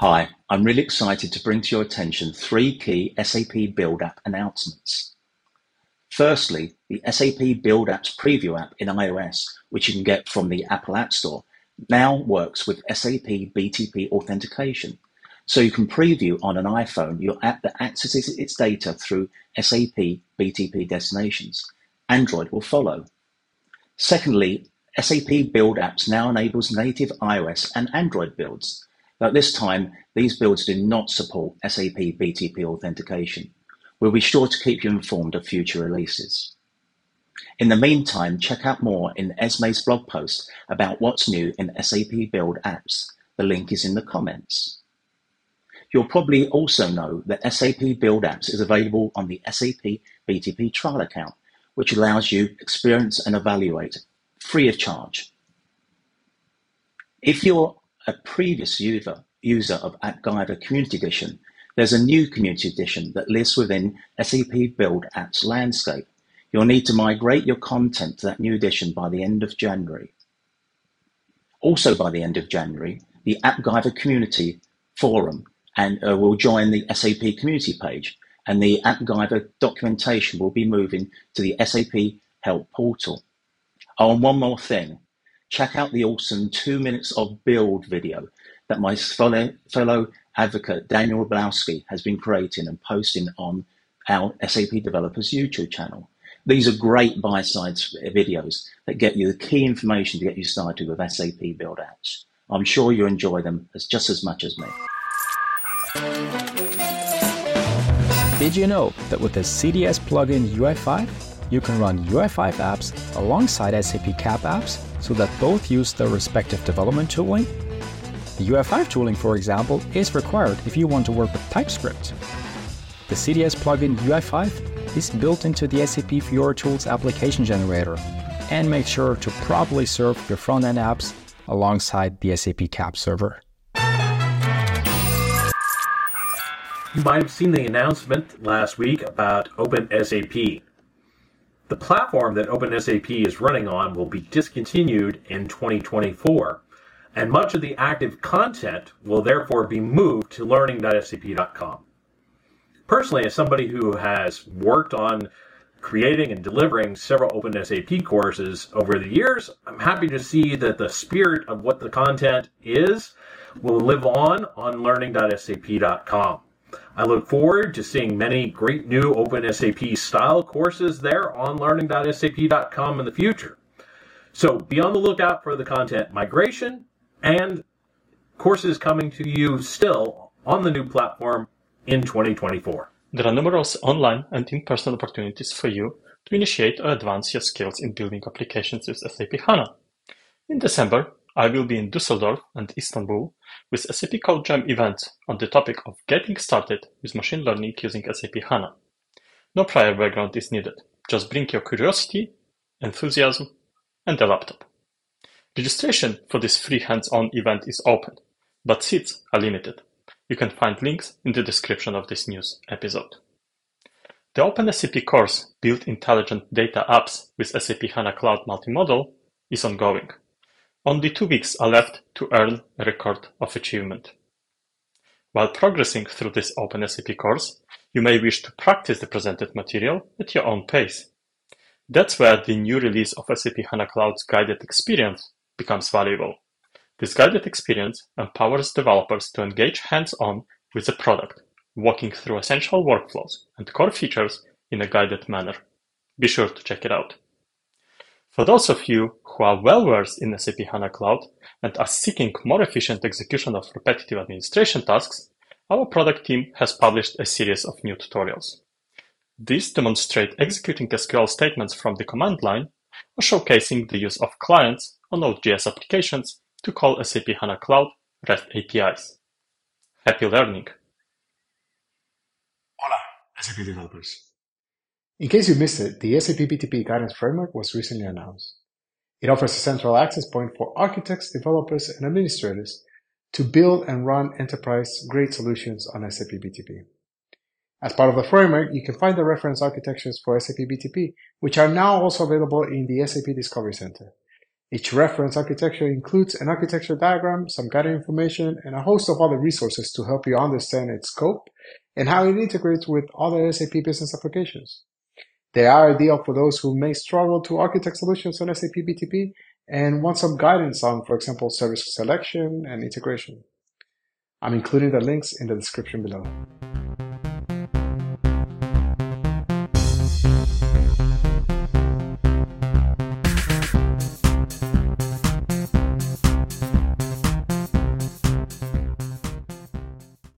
Hi, I'm really excited to bring to your attention three key SAP Build App announcements. Firstly, the SAP Build Apps Preview app in iOS, which you can get from the Apple App Store, now works with SAP BTP authentication. So you can preview on an iPhone your app that accesses its data through SAP BTP destinations. Android will follow. Secondly, SAP Build Apps now enables native iOS and Android builds. At this time, these builds do not support SAP BTP authentication. We'll be sure to keep you informed of future releases. In the meantime, check out more in Esme's blog post about what's new in SAP Build Apps. The link is in the comments. You'll probably also know that SAP Build Apps is available on the SAP BTP trial account, which allows you experience and evaluate free of charge. If you're a previous user, of AppGyver Community Edition, there's a new Community Edition that lives within SAP Build Apps landscape. You'll need to migrate your content to that new edition by the end of January. Also by the end of January, the AppGyver Community Forum and uh, will join the SAP Community page, and the AppGyver documentation will be moving to the SAP Help portal. Oh, and one more thing. Check out the awesome two minutes of build video that my fellow, advocate Daniel Wroblewski has been creating and posting on our SAP Developers YouTube channel. These are great bite-sized videos that get you the key information to get you started with SAP Build Apps. I'm sure you enjoy them as just as much as me. Did you know that with the CDS plugin UI5, you can run UI5 apps alongside SAP CAP apps so that both use their respective development tooling. The UI5 tooling, for example, is required if you want to work with TypeScript. The CDS plugin UI5 is built into the SAP Fiori Tools application generator and makes sure to properly serve your front-end apps alongside the SAP CAP server. You might have seen the announcement last week about OpenSAP. The platform that OpenSAP is running on will be discontinued in 2024, and much of the active content will therefore be moved to learning.sap.com. Personally, as somebody who has worked on creating and delivering several OpenSAP courses over the years, I'm happy to see that the spirit of what the content is will live on on learning.sap.com. I look forward to seeing many great new OpenSAP style courses there on learning.sap.com in the future. So be on the lookout for the content migration and courses coming to you still on the new platform in 2024. There are numerous online and in-person opportunities for you to initiate or advance your skills in building applications with SAP HANA. In December, I will be in Düsseldorf and Istanbul with SAP CodeJam event on the topic of getting started with machine learning using SAP HANA. No prior background is needed. Just bring your curiosity, enthusiasm, and a laptop. Registration for this free hands-on event is open, but seats are limited. You can find links in the description of this news episode. The OpenSAP course Build Intelligent Data Apps with SAP HANA Cloud Multi-Model is ongoing. Only two weeks are left to earn a record of achievement. While progressing through this OpenSAP course, you may wish to practice the presented material at your own pace. That's where the new release of SAP HANA Cloud's guided experience becomes valuable. This guided experience empowers developers to engage hands-on with the product, walking through essential workflows and core features in a guided manner. Be sure to check it out. For those of you who are well-versed in SAP HANA Cloud and are seeking more efficient execution of repetitive administration tasks, our product team has published a series of new tutorials. These demonstrate executing SQL statements from the command line or showcasing the use of clients or Node.js applications to call SAP HANA Cloud REST APIs. Happy learning! Hola, SAP developers. In case you missed it, the SAP BTP Guidance Framework was recently announced. It offers a central access point for architects, developers, and administrators to build and run enterprise-grade solutions on SAP BTP. As part of the framework, you can find the reference architectures for SAP BTP, which are now also available in the SAP Discovery Center. Each reference architecture includes an architecture diagram, some guiding information, and a host of other resources to help you understand its scope and how it integrates with other SAP business applications. They are ideal for those who may struggle to architect solutions on SAP BTP and want some guidance on, for example, service selection and integration. I'm including the links in the description below.